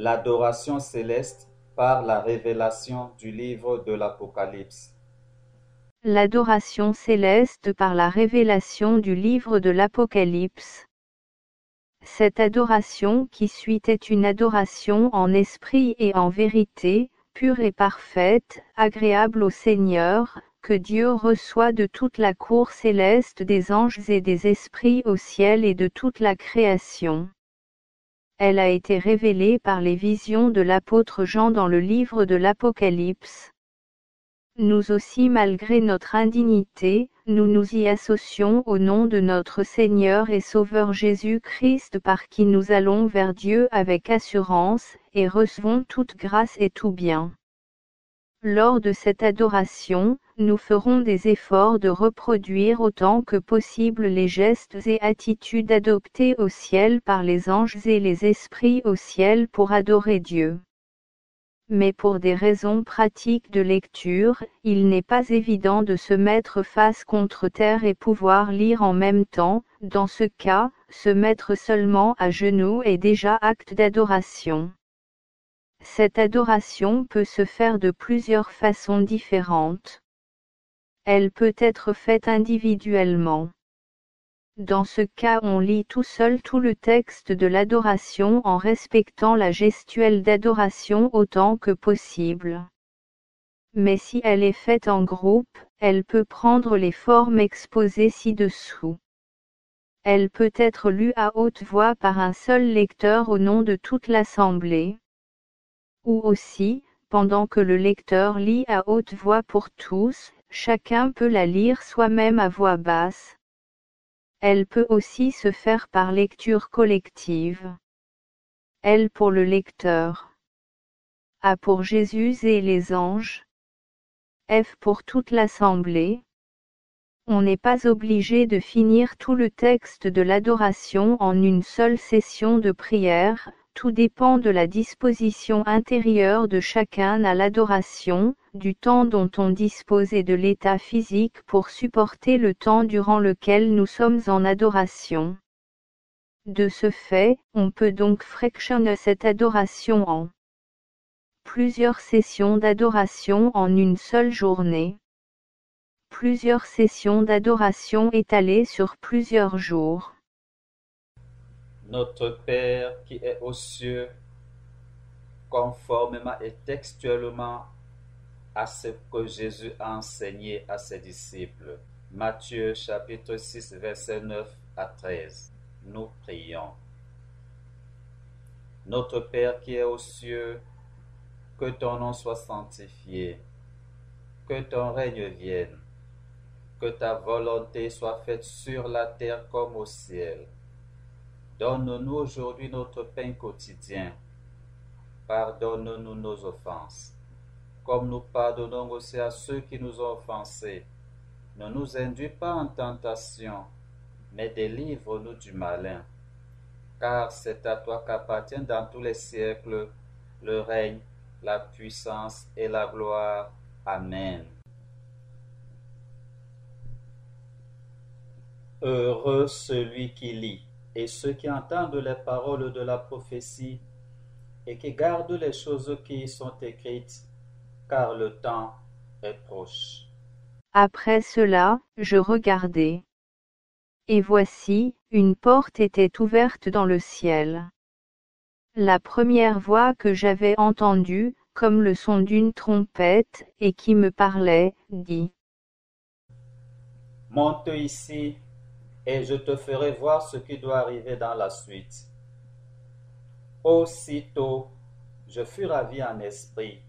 L'adoration céleste par la révélation du livre de l'Apocalypse. L'adoration céleste par la révélation du livre de l'Apocalypse. Cette adoration qui suit est une adoration en esprit et en vérité, pure et parfaite, agréable au Seigneur, que Dieu reçoit de toute la cour céleste des anges et des esprits au ciel et de toute la création. Elle a été révélée par les visions de l'apôtre Jean dans le livre de l'Apocalypse. Nous aussi malgré notre indignité, nous nous y associons au nom de notre Seigneur et Sauveur Jésus-Christ par qui nous allons vers Dieu avec assurance, et recevons toute grâce et tout bien. Lors de cette adoration, nous ferons des efforts de reproduire autant que possible les gestes et attitudes adoptés au ciel par les anges et les esprits au ciel pour adorer Dieu. Mais pour des raisons pratiques de lecture, il n'est pas évident de se mettre face contre terre et pouvoir lire en même temps, dans ce cas, se mettre seulement à genoux est déjà acte d'adoration. Cette adoration peut se faire de plusieurs façons différentes. Elle peut être faite individuellement. Dans ce cas on lit tout seul tout le texte de l'adoration en respectant la gestuelle d'adoration autant que possible. Mais si elle est faite en groupe, elle peut prendre les formes exposées ci-dessous. Elle peut être lue à haute voix par un seul lecteur au nom de toute l'assemblée ou aussi, pendant que le lecteur lit à haute voix pour tous, chacun peut la lire soi-même à voix basse. Elle peut aussi se faire par lecture collective. L pour le lecteur. A pour Jésus et les anges. F pour toute l'assemblée. On n'est pas obligé de finir tout le texte de l'adoration en une seule session de prière, tout dépend de la disposition intérieure de chacun à l'adoration, du temps dont on dispose et de l'état physique pour supporter le temps durant lequel nous sommes en adoration. De ce fait, on peut donc fractionner cette adoration en plusieurs sessions d'adoration en une seule journée. Plusieurs sessions d'adoration étalées sur plusieurs jours. Notre Père qui est aux cieux, conformément et textuellement à ce que Jésus a enseigné à ses disciples. Matthieu chapitre 6 verset 9 à 13. Nous prions. Notre Père qui est aux cieux, que ton nom soit sanctifié, que ton règne vienne, que ta volonté soit faite sur la terre comme au ciel. Donne-nous aujourd'hui notre pain quotidien. Pardonne-nous nos offenses, comme nous pardonnons aussi à ceux qui nous ont offensés. Ne nous induis pas en tentation, mais délivre-nous du malin. Car c'est à toi qu'appartiennent dans tous les siècles le règne, la puissance et la gloire. Amen. Heureux celui qui lit et ceux qui entendent les paroles de la prophétie et qui gardent les choses qui y sont écrites, car le temps est proche. Après cela, je regardai. Et voici, une porte était ouverte dans le ciel. La première voix que j'avais entendue, comme le son d'une trompette, et qui me parlait, dit. Monte ici, et je te ferai voir ce qui doit arriver dans la suite. Aussitôt, je fus ravi en esprit,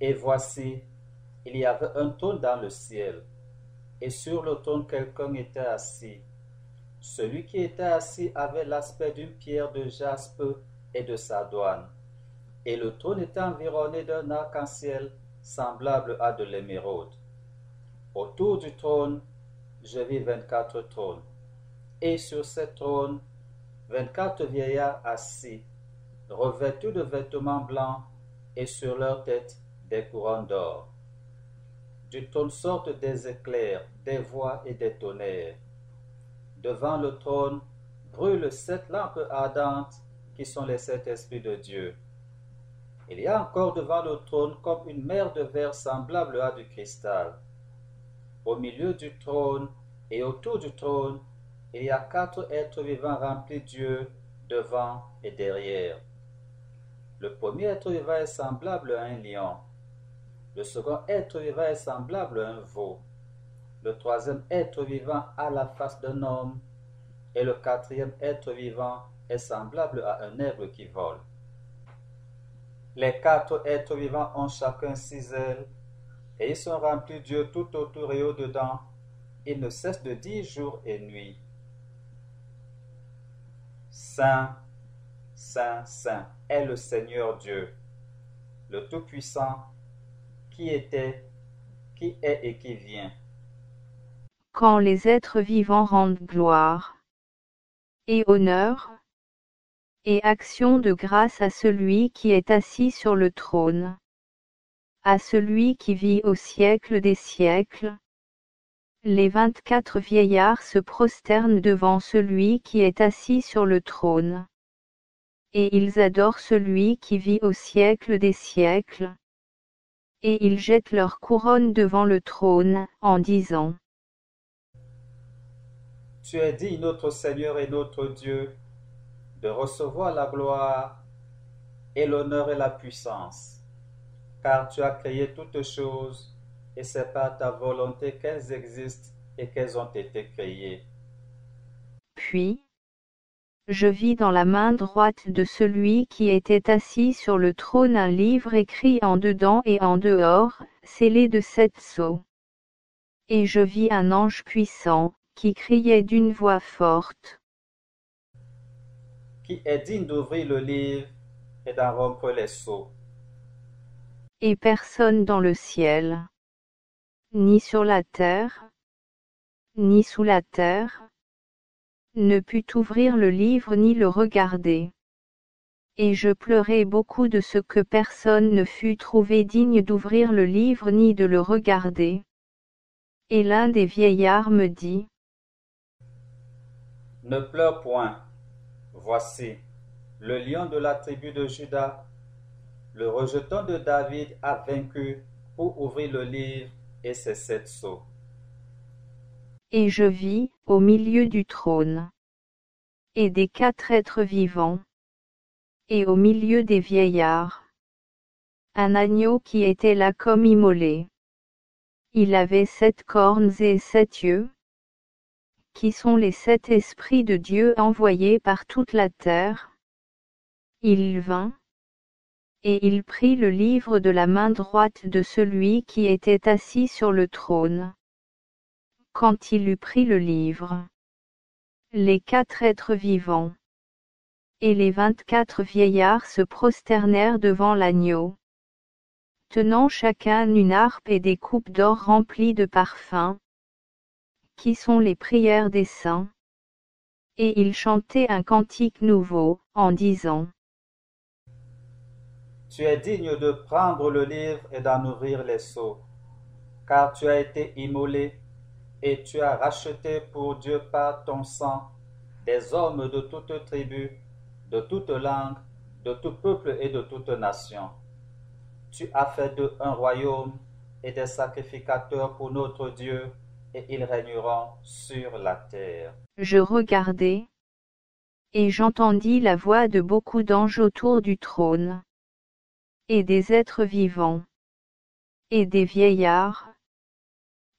et voici, il y avait un trône dans le ciel, et sur le trône quelqu'un était assis. Celui qui était assis avait l'aspect d'une pierre de jaspe et de sardoine, et le trône était environné d'un arc-en-ciel semblable à de l'émeraude. Autour du trône, je vis vingt-quatre trônes. Et sur ces trônes, vingt-quatre vieillards assis, revêtus de vêtements blancs, et sur leurs têtes des couronnes d'or. Du trône sortent des éclairs, des voix et des tonnerres. Devant le trône brûlent sept lampes ardentes qui sont les sept esprits de Dieu. Il y a encore devant le trône comme une mer de verre semblable à du cristal. Au milieu du trône et autour du trône, il y a quatre êtres vivants remplis Dieu devant et derrière. Le premier être vivant est semblable à un lion. Le second être vivant est semblable à un veau. Le troisième être vivant a la face d'un homme. Et le quatrième être vivant est semblable à un aigle qui vole. Les quatre êtres vivants ont chacun six ailes, et ils sont remplis Dieu tout autour et au-dedans. Ils ne cessent de dire jour et nuit. Saint, Saint, Saint est le Seigneur Dieu, le Tout-Puissant, qui était, qui est et qui vient. Quand les êtres vivants rendent gloire et honneur et action de grâce à celui qui est assis sur le trône, à celui qui vit au siècle des siècles, les vingt-quatre vieillards se prosternent devant celui qui est assis sur le trône. Et ils adorent celui qui vit au siècle des siècles. Et ils jettent leur couronne devant le trône, en disant Tu es dit notre Seigneur et notre Dieu, de recevoir la gloire et l'honneur et la puissance, car tu as créé toutes choses et c'est par ta volonté qu'elles existent et qu'elles ont été créées. Puis, je vis dans la main droite de celui qui était assis sur le trône un livre écrit en dedans et en dehors, scellé de sept sceaux. Et je vis un ange puissant, qui criait d'une voix forte. Qui est digne d'ouvrir le livre et d'en rompre les sceaux Et personne dans le ciel, ni sur la terre, ni sous la terre, ne put ouvrir le livre ni le regarder. Et je pleurai beaucoup de ce que personne ne fut trouvé digne d'ouvrir le livre ni de le regarder. Et l'un des vieillards me dit, Ne pleure point, voici, le lion de la tribu de Judas, le rejeton de David a vaincu pour ouvrir le livre et ses sept sceaux. Et je vis, au milieu du trône, et des quatre êtres vivants, et au milieu des vieillards, un agneau qui était là comme immolé. Il avait sept cornes et sept yeux, qui sont les sept esprits de Dieu envoyés par toute la terre. Il vint, et il prit le livre de la main droite de celui qui était assis sur le trône. Quand il eut pris le livre, les quatre êtres vivants et les vingt-quatre vieillards se prosternèrent devant l'agneau, tenant chacun une harpe et des coupes d'or remplies de parfums, qui sont les prières des saints. Et ils chantaient un cantique nouveau, en disant Tu es digne de prendre le livre et d'en ouvrir les sceaux, car tu as été immolé et tu as racheté pour Dieu par ton sang des hommes de toute tribu, de toute langue, de tout peuple et de toute nation. Tu as fait d'eux un royaume et des sacrificateurs pour notre Dieu, et ils régneront sur la terre. Je regardai, et j'entendis la voix de beaucoup d'anges autour du trône, et des êtres vivants, et des vieillards,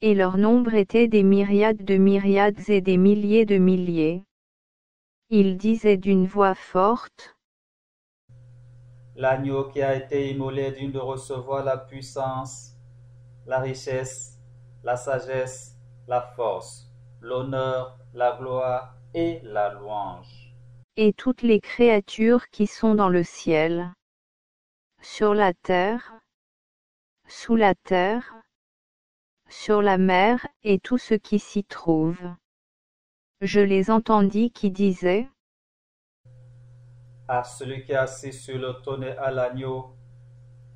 et leur nombre était des myriades de myriades et des milliers de milliers. Ils disaient d'une voix forte, L'agneau qui a été immolé digne de recevoir la puissance, la richesse, la sagesse, la force, l'honneur, la gloire et la louange. et toutes les créatures qui sont dans le ciel, sur la terre, sous la terre, sur la mer, et tout ce qui s'y trouve. Je les entendis qui disaient, À celui qui est assis sur le trône et à l'agneau,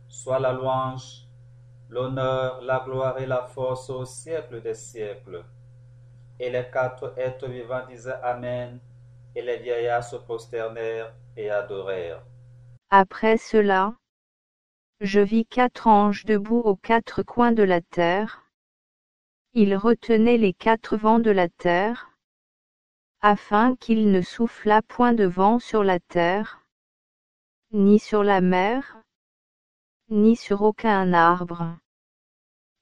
soit la louange, l'honneur, la gloire et la force au siècle des siècles. Et les quatre êtres vivants disaient Amen, et les vieillards se prosternèrent et adorèrent. Après cela, je vis quatre anges debout aux quatre coins de la terre. Ils retenaient les quatre vents de la terre, afin qu'il ne soufflât point de vent sur la terre, ni sur la mer, ni sur aucun arbre.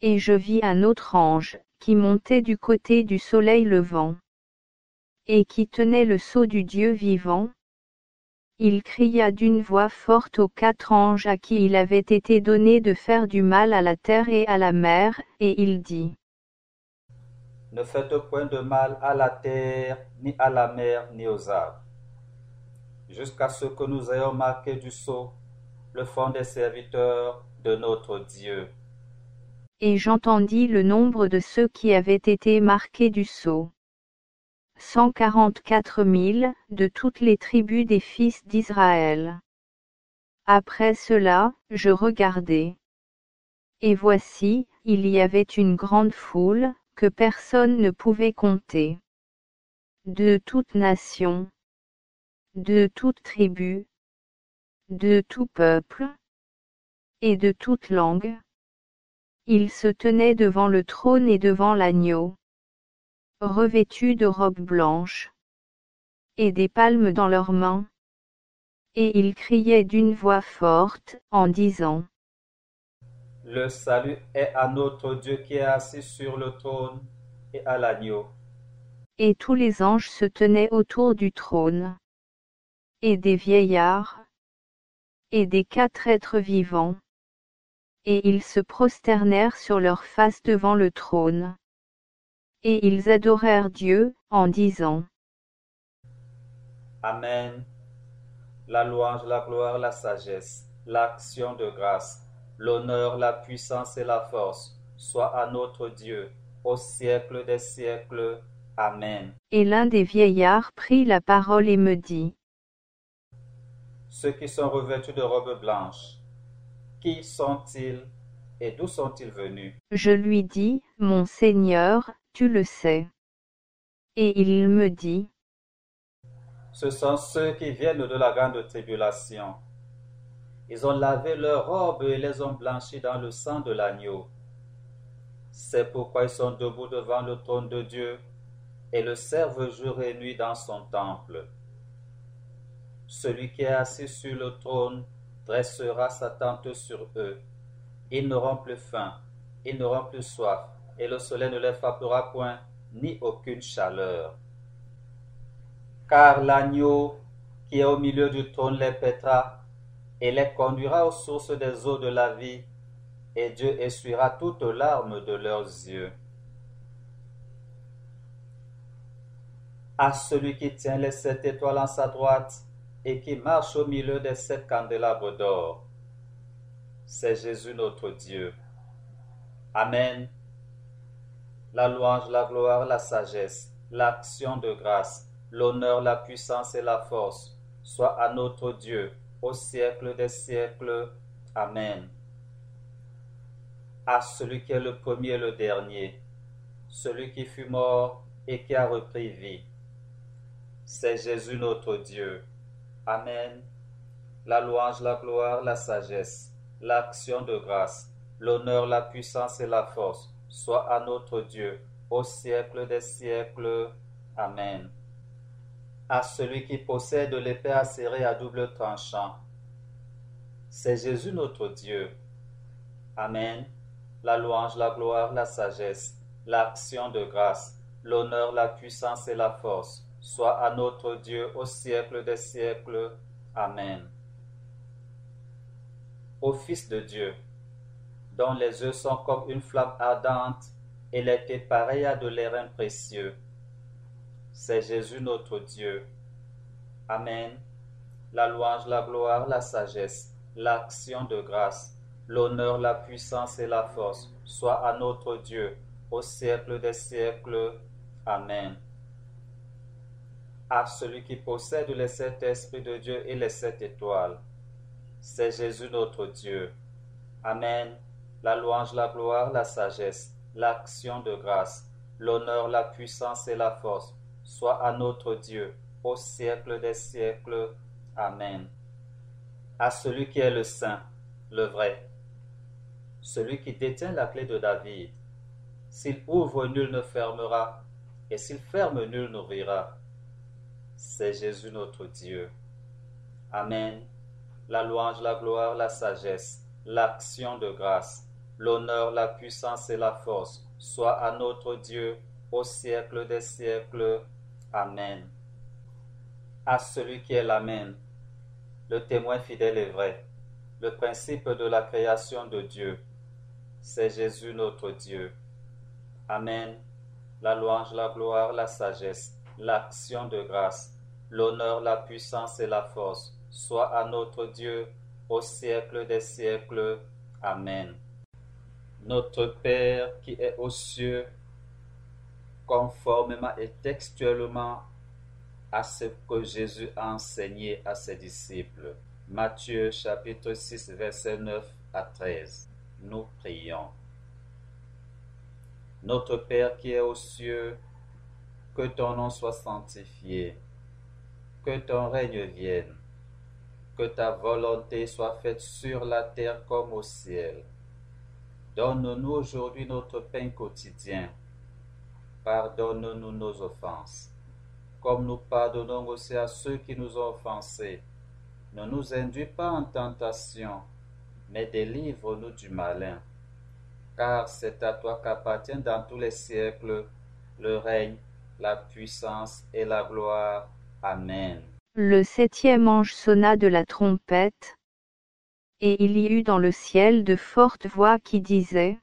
Et je vis un autre ange, qui montait du côté du soleil levant, et qui tenait le sceau du Dieu vivant, il cria d'une voix forte aux quatre anges à qui il avait été donné de faire du mal à la terre et à la mer, et il dit Ne faites point de mal à la terre, ni à la mer, ni aux arbres, jusqu'à ce que nous ayons marqué du sceau le fond des serviteurs de notre Dieu. Et j'entendis le nombre de ceux qui avaient été marqués du sceau cent quarante-quatre mille, de toutes les tribus des fils d'Israël. Après cela, je regardai. Et voici, il y avait une grande foule, que personne ne pouvait compter. De toute nation, de toute tribu, de tout peuple, et de toute langue. Ils se tenaient devant le trône et devant l'agneau revêtus de robes blanches, et des palmes dans leurs mains. Et ils criaient d'une voix forte, en disant, Le salut est à notre Dieu qui est assis sur le trône et à l'agneau. Et tous les anges se tenaient autour du trône, et des vieillards, et des quatre êtres vivants. Et ils se prosternèrent sur leurs faces devant le trône. Et ils adorèrent Dieu, en disant Amen. La louange, la gloire, la sagesse, l'action de grâce, l'honneur, la puissance et la force soient à notre Dieu, au siècle des siècles. Amen. Et l'un des vieillards prit la parole et me dit Ceux qui sont revêtus de robes blanches, qui sont-ils et d'où sont-ils venus? Je lui dis, Mon Seigneur, tu le sais. Et il me dit, Ce sont ceux qui viennent de la grande tribulation. Ils ont lavé leurs robes et les ont blanchies dans le sang de l'agneau. C'est pourquoi ils sont debout devant le trône de Dieu et le servent jour et nuit dans son temple. Celui qui est assis sur le trône dressera sa tente sur eux. Ils n'auront plus faim, ils n'auront plus soif, et le soleil ne les frappera point, ni aucune chaleur. Car l'agneau qui est au milieu du trône les pètera et les conduira aux sources des eaux de la vie, et Dieu essuiera toutes larmes de leurs yeux. À celui qui tient les sept étoiles en sa droite et qui marche au milieu des sept candélabres d'or, c'est Jésus notre Dieu. Amen la louange, la gloire, la sagesse, l'action de grâce, l'honneur, la puissance et la force soient à notre Dieu au siècle des siècles. Amen. À celui qui est le premier et le dernier, celui qui fut mort et qui a repris vie. C'est Jésus notre Dieu. Amen. La louange, la gloire, la sagesse, l'action de grâce, l'honneur, la puissance et la force soit à notre Dieu au siècle des siècles. Amen. À celui qui possède l'épée acérée à double tranchant. C'est Jésus notre Dieu. Amen. La louange, la gloire, la sagesse, l'action de grâce, l'honneur, la puissance et la force soit à notre Dieu au siècle des siècles. Amen. Au Fils de Dieu, dont les yeux sont comme une flamme ardente et les pareilles à de l'airain précieux. C'est Jésus notre Dieu. Amen. La louange, la gloire, la sagesse, l'action de grâce, l'honneur, la puissance et la force soient à notre Dieu au siècle des siècles. Amen. À celui qui possède les sept esprits de Dieu et les sept étoiles, c'est Jésus notre Dieu. Amen la louange, la gloire, la sagesse, l'action de grâce, l'honneur, la puissance et la force soient à notre Dieu au siècle des siècles. Amen. À celui qui est le Saint, le vrai, celui qui détient la clé de David. S'il ouvre, nul ne fermera, et s'il ferme, nul n'ouvrira. C'est Jésus notre Dieu. Amen. La louange, la gloire, la sagesse, l'action de grâce, l'honneur, la puissance et la force soient à notre Dieu au siècle des siècles. Amen. À celui qui est l'Amen, le témoin fidèle et vrai, le principe de la création de Dieu, c'est Jésus notre Dieu. Amen. La louange, la gloire, la sagesse, l'action de grâce, l'honneur, la puissance et la force soient à notre Dieu au siècle des siècles. Amen. Notre Père qui est aux cieux, conformément et textuellement à ce que Jésus a enseigné à ses disciples. Matthieu chapitre 6 verset 9 à 13. Nous prions. Notre Père qui est aux cieux, que ton nom soit sanctifié, que ton règne vienne, que ta volonté soit faite sur la terre comme au ciel. Donne-nous aujourd'hui notre pain quotidien. Pardonne-nous nos offenses, comme nous pardonnons aussi à ceux qui nous ont offensés. Ne nous induis pas en tentation, mais délivre-nous du malin. Car c'est à toi qu'appartiennent dans tous les siècles le règne, la puissance et la gloire. Amen. Le septième ange sonna de la trompette, et il y eut dans le ciel de fortes voix qui disaient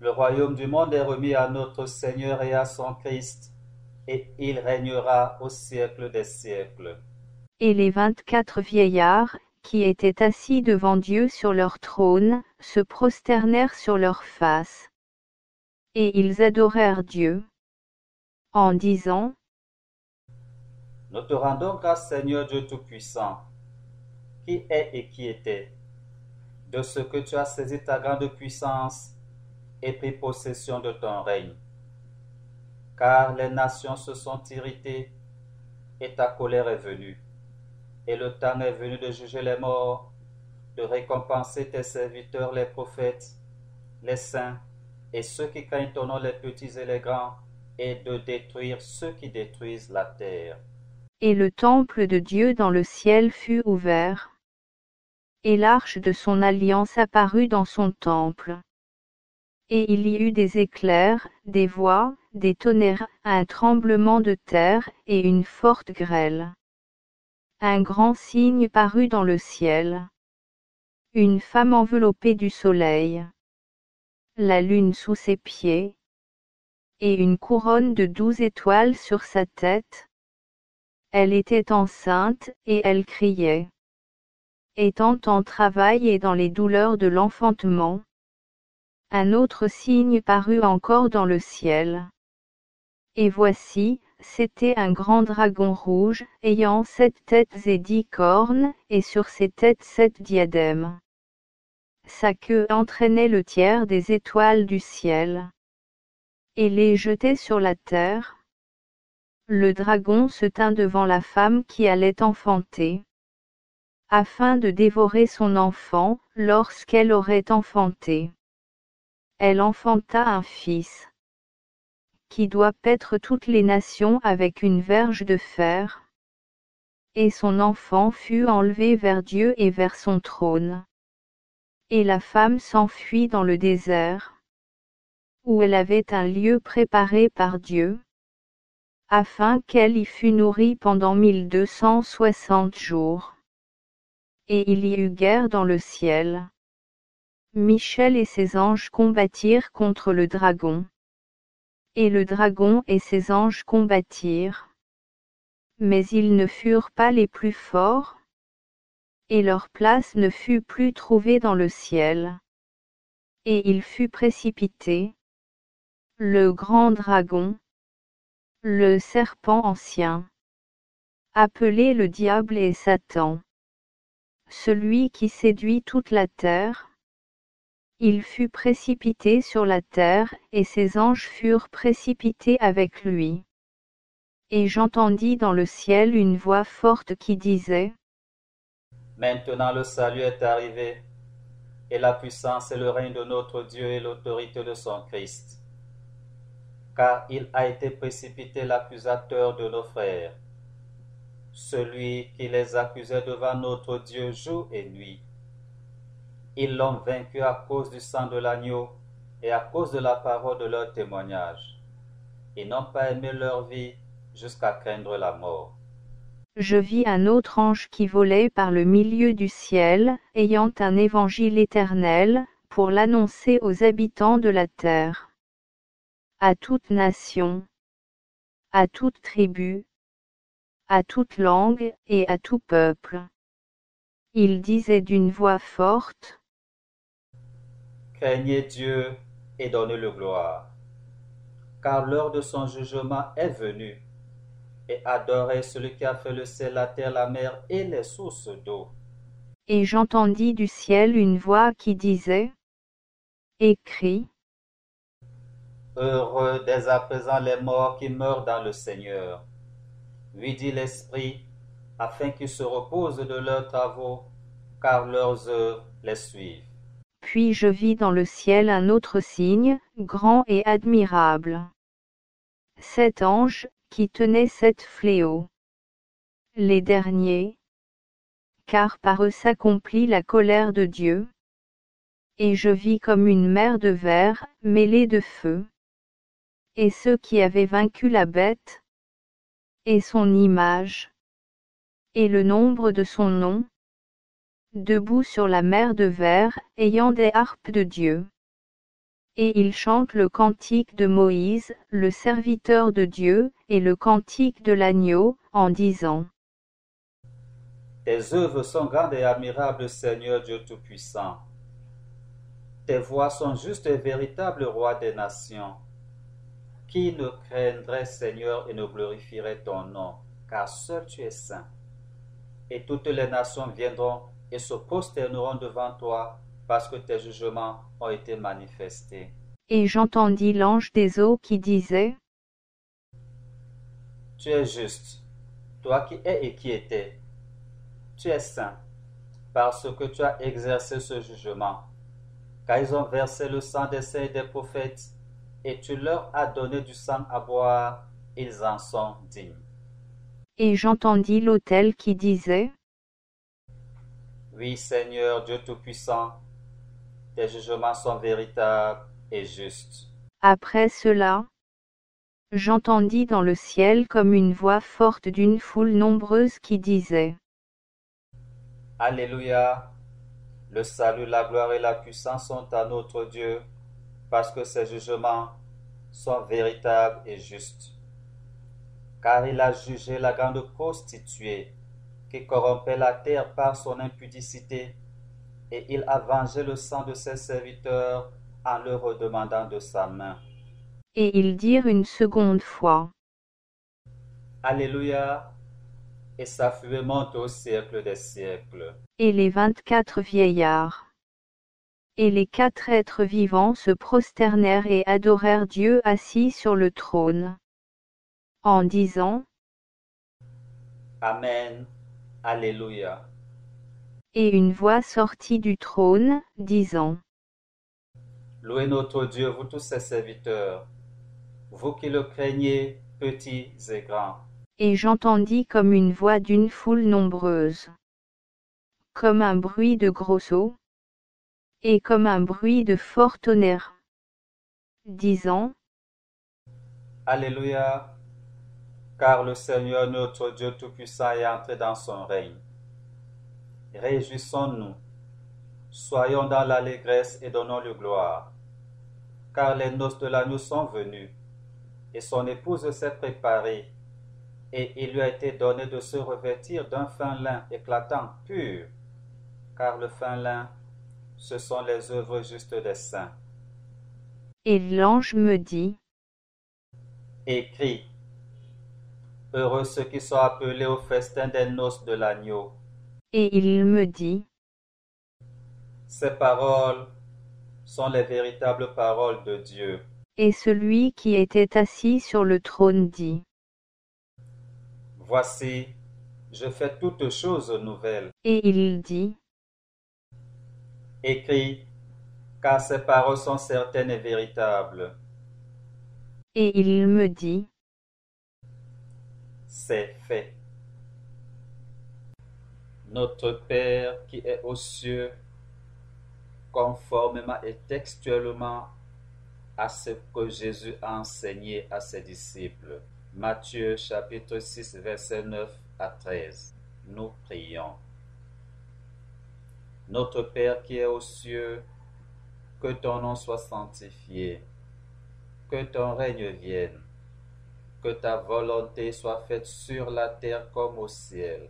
Le royaume du monde est remis à notre Seigneur et à son Christ, et il régnera au siècle des siècles. Et les vingt-quatre vieillards, qui étaient assis devant Dieu sur leur trône, se prosternèrent sur leurs faces. Et ils adorèrent Dieu, en disant Nous te rendons grâce, Seigneur Dieu Tout-Puissant, qui est et qui était, de ce que tu as saisi ta grande puissance et pris possession de ton règne. Car les nations se sont irritées et ta colère est venue et le temps est venu de juger les morts, de récompenser tes serviteurs les prophètes, les saints, et ceux qui craignent ton nom les petits et les grands, et de détruire ceux qui détruisent la terre. Et le temple de Dieu dans le ciel fut ouvert. Et l'arche de son alliance apparut dans son temple. Et il y eut des éclairs, des voix, des tonnerres, un tremblement de terre, et une forte grêle. Un grand signe parut dans le ciel. Une femme enveloppée du soleil. La lune sous ses pieds. Et une couronne de douze étoiles sur sa tête. Elle était enceinte, et elle criait. Étant en travail et dans les douleurs de l'enfantement. Un autre signe parut encore dans le ciel. Et voici, c'était un grand dragon rouge, ayant sept têtes et dix cornes, et sur ses têtes sept diadèmes. Sa queue entraînait le tiers des étoiles du ciel. Et les jetait sur la terre. Le dragon se tint devant la femme qui allait enfanter. Afin de dévorer son enfant, lorsqu'elle aurait enfanté. Elle enfanta un fils qui doit paître toutes les nations avec une verge de fer. Et son enfant fut enlevé vers Dieu et vers son trône. Et la femme s'enfuit dans le désert, où elle avait un lieu préparé par Dieu, afin qu'elle y fût nourrie pendant mille deux cent soixante jours. Et il y eut guerre dans le ciel. Michel et ses anges combattirent contre le dragon. Et le dragon et ses anges combattirent. Mais ils ne furent pas les plus forts. Et leur place ne fut plus trouvée dans le ciel. Et il fut précipité. Le grand dragon. Le serpent ancien. Appelé le diable et Satan. Celui qui séduit toute la terre il fut précipité sur la terre, et ses anges furent précipités avec lui. Et j'entendis dans le ciel une voix forte qui disait, Maintenant le salut est arrivé, et la puissance et le règne de notre Dieu et l'autorité de son Christ. Car il a été précipité l'accusateur de nos frères, celui qui les accusait devant notre Dieu jour et nuit. Ils l'ont vaincu à cause du sang de l'agneau et à cause de la parole de leur témoignage. Ils n'ont pas aimé leur vie jusqu'à craindre la mort. Je vis un autre ange qui volait par le milieu du ciel, ayant un évangile éternel, pour l'annoncer aux habitants de la terre. À toute nation, à toute tribu, à toute langue et à tout peuple. Il disait d'une voix forte, Craignez Dieu et donnez-le gloire, car l'heure de son jugement est venue et adorez celui qui a fait le ciel, la terre, la mer et les sources d'eau. Et j'entendis du ciel une voix qui disait, Écris. Heureux dès à présent les morts qui meurent dans le Seigneur. Lui dit l'Esprit, afin qu'ils se reposent de leurs travaux, car leurs œuvres les suivent. Puis je vis dans le ciel un autre signe, grand et admirable. Cet ange, qui tenaient sept fléaux. Les derniers, car par eux s'accomplit la colère de Dieu. Et je vis comme une mer de verre, mêlée de feu. Et ceux qui avaient vaincu la bête, et son image, et le nombre de son nom, debout sur la mer de verre, ayant des harpes de Dieu. Et ils chantent le cantique de Moïse, le serviteur de Dieu, et le cantique de l'agneau, en disant Tes œuvres sont grandes et admirables, Seigneur Dieu Tout-Puissant. Tes voix sont justes et véritables, Roi des nations. Qui ne craindrait, Seigneur, et ne glorifierait ton nom, car seul tu es saint. Et toutes les nations viendront et se prosterneront devant toi, parce que tes jugements ont été manifestés. Et j'entendis l'ange des eaux qui disait, Tu es juste, toi qui es et qui étais. Tu es saint, parce que tu as exercé ce jugement. Car ils ont versé le sang des saints et des prophètes, et tu leur as donné du sang à boire, ils en sont dignes. Et j'entendis l'autel qui disait, Oui, Seigneur Dieu Tout-Puissant, tes jugements sont véritables et justes. Après cela, j'entendis dans le ciel comme une voix forte d'une foule nombreuse qui disait, Alléluia, le salut, la gloire et la puissance sont à notre Dieu, parce que ses jugements sont véritables et justes. Car il a jugé la grande prostituée qui corrompait la terre par son impudicité et il a vengé le sang de ses serviteurs en leur redemandant de sa main. Et ils dirent une seconde fois, Alléluia, et sa fumée monte au siècle des siècles. Et les vingt-quatre vieillards et les quatre êtres vivants se prosternèrent et adorèrent Dieu assis sur le trône. En disant, Amen, Alléluia. Et une voix sortit du trône, disant, Louez notre Dieu, vous tous ses serviteurs, vous qui le craignez, petits et grands. Et j'entendis comme une voix d'une foule nombreuse, comme un bruit de gros et comme un bruit de fort tonnerre, disant, Alléluia, car le Seigneur notre Dieu Tout-Puissant est entré dans son règne. Réjouissons-nous, soyons dans l'allégresse et donnons-lui gloire, car les noces de l'agneau sont venues, et son épouse s'est préparée, et il lui a été donné de se revêtir d'un fin lin éclatant pur, car le fin lin, ce sont les œuvres justes des saints. Et l'ange me dit, Écris, heureux ceux qui sont appelés au festin des noces de l'agneau. et il me dit, Ces paroles sont les véritables paroles de Dieu. et celui qui était assis sur le trône dit, Voici, je fais toutes choses nouvelles. Et il dit, Écris, car ces paroles sont certaines et véritables. Et il me dit, C'est fait. Notre Père qui est aux cieux, conformément et textuellement à ce que Jésus a enseigné à ses disciples. Matthieu chapitre 6 verset 9 à 13. Nous prions. Notre Père qui est aux cieux, que ton nom soit sanctifié, que ton règne vienne, que ta volonté soit faite sur la terre comme au ciel.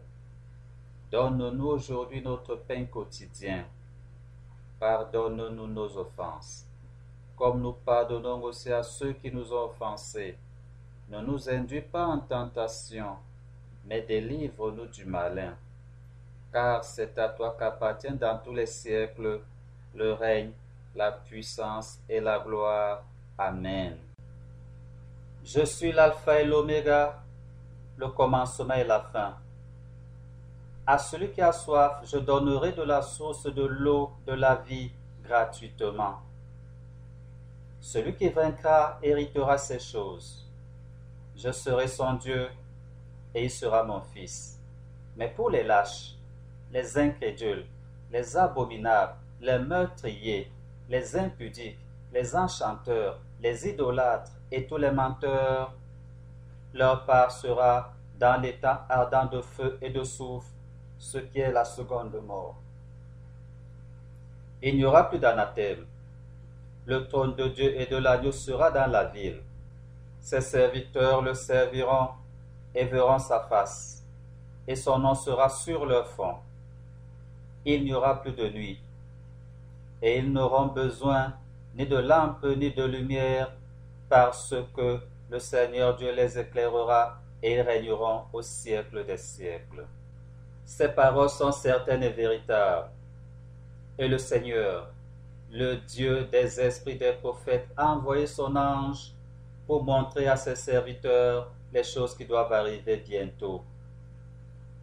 Donne-nous aujourd'hui notre pain quotidien. Pardonne-nous nos offenses, comme nous pardonnons aussi à ceux qui nous ont offensés. Ne nous induis pas en tentation, mais délivre-nous du malin. Car c'est à toi qu'appartiennent dans tous les siècles le règne, la puissance et la gloire. Amen. Je suis l'alpha et l'oméga, le commencement et la fin. À celui qui a soif, je donnerai de la source de l'eau de la vie gratuitement. Celui qui vaincra héritera ces choses. Je serai son Dieu et il sera mon fils. Mais pour les lâches, les incrédules, les abominables, les meurtriers, les impudiques, les enchanteurs, les idolâtres et tous les menteurs, leur part sera dans les temps ardents de feu et de soufre, ce qui est la seconde mort. Il n'y aura plus d'anathème. Le trône de Dieu et de l'agneau sera dans la ville. Ses serviteurs le serviront et verront sa face, et son nom sera sur leur front. Il n'y aura plus de nuit, et ils n'auront besoin ni de lampe ni de lumière, parce que le Seigneur Dieu les éclairera, et ils régneront au siècle des siècles. Ces paroles sont certaines et véritables. Et le Seigneur, le Dieu des esprits des prophètes, a envoyé son ange pour montrer à ses serviteurs les choses qui doivent arriver bientôt.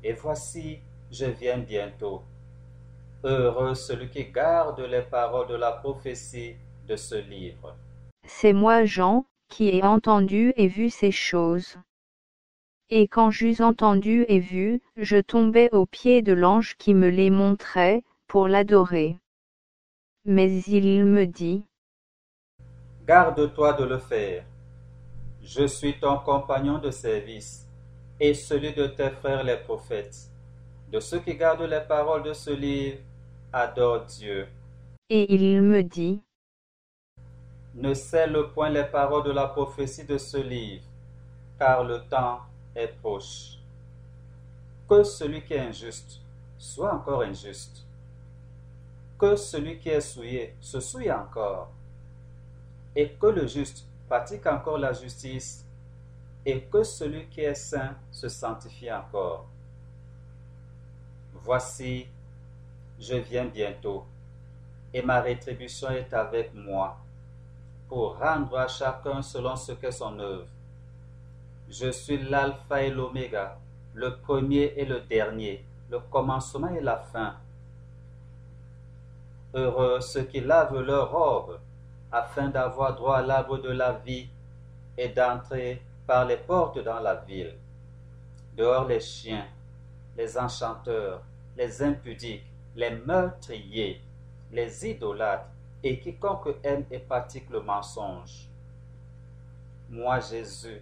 Et voici, je viens bientôt. Heureux celui qui garde les paroles de la prophétie de ce livre. C'est moi Jean, qui ai entendu et vu ces choses. Et quand j'eus entendu et vu, je tombai aux pieds de l'ange qui me les montrait, pour l'adorer. Mais il me dit, Garde-toi de le faire. Je suis ton compagnon de service et celui de tes frères les prophètes. De ceux qui gardent les paroles de ce livre, adore Dieu. Et il me dit, Ne scelle point les paroles de la prophétie de ce livre, car le temps est proche. Que celui qui est injuste soit encore injuste. Que celui qui est souillé se souille encore. Et que le juste pratique encore la justice, et que celui qui est saint se sanctifie encore. Voici, je viens bientôt, et ma rétribution est avec moi, pour rendre à chacun selon ce qu'est son œuvre. Je suis l'alpha et l'oméga, le premier et le dernier, le commencement et la fin. Heureux ceux qui lavent leurs robes, afin d'avoir droit à l'arbre de la vie et d'entrer par les portes dans la ville. Dehors les chiens, les enchanteurs, les impudiques, les meurtriers, les idolâtres et quiconque aime et pratique le mensonge. Moi, Jésus,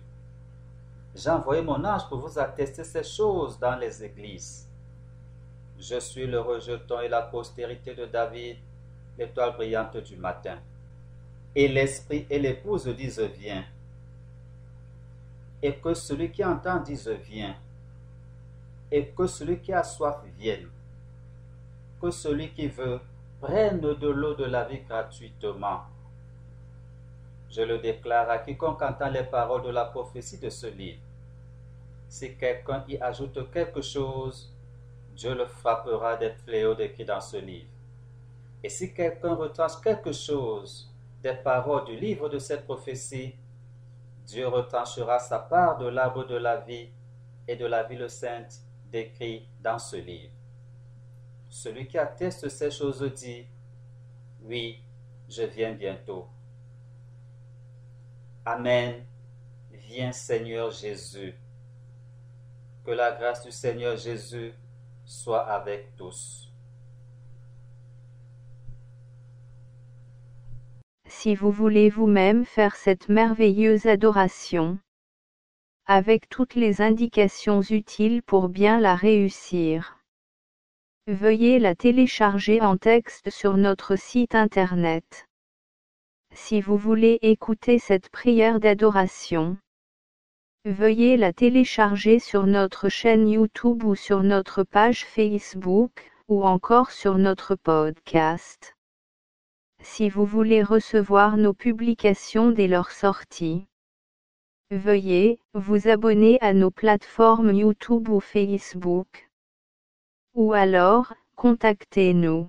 j'ai envoyé mon ange pour vous attester ces choses dans les églises. Je suis le rejeton et la postérité de David, l'étoile brillante du matin. Et l'esprit et l'épouse disent viens. Et que celui qui entend dise viens. Et que celui qui a soif vienne. Que celui qui veut prenne de l'eau de la vie gratuitement. Je le déclare à quiconque entend les paroles de la prophétie de ce livre. Si quelqu'un y ajoute quelque chose, Dieu le frappera des fléaux décrits dans ce livre. Et si quelqu'un retranche quelque chose des paroles du livre de cette prophétie, Dieu retranchera sa part de l'arbre de la vie et de la ville sainte décrits dans ce livre. Celui qui atteste ces choses dit, Oui, je viens bientôt. Amen. Viens Seigneur Jésus. Que la grâce du Seigneur Jésus soit avec tous. Si vous voulez vous-même faire cette merveilleuse adoration, avec toutes les indications utiles pour bien la réussir. Veuillez la télécharger en texte sur notre site internet. Si vous voulez écouter cette prière d'adoration, veuillez la télécharger sur notre chaîne YouTube ou sur notre page Facebook, ou encore sur notre podcast. Si vous voulez recevoir nos publications dès leur sortie, veuillez vous abonner à nos plateformes YouTube ou Facebook. Ou alors, contactez-nous.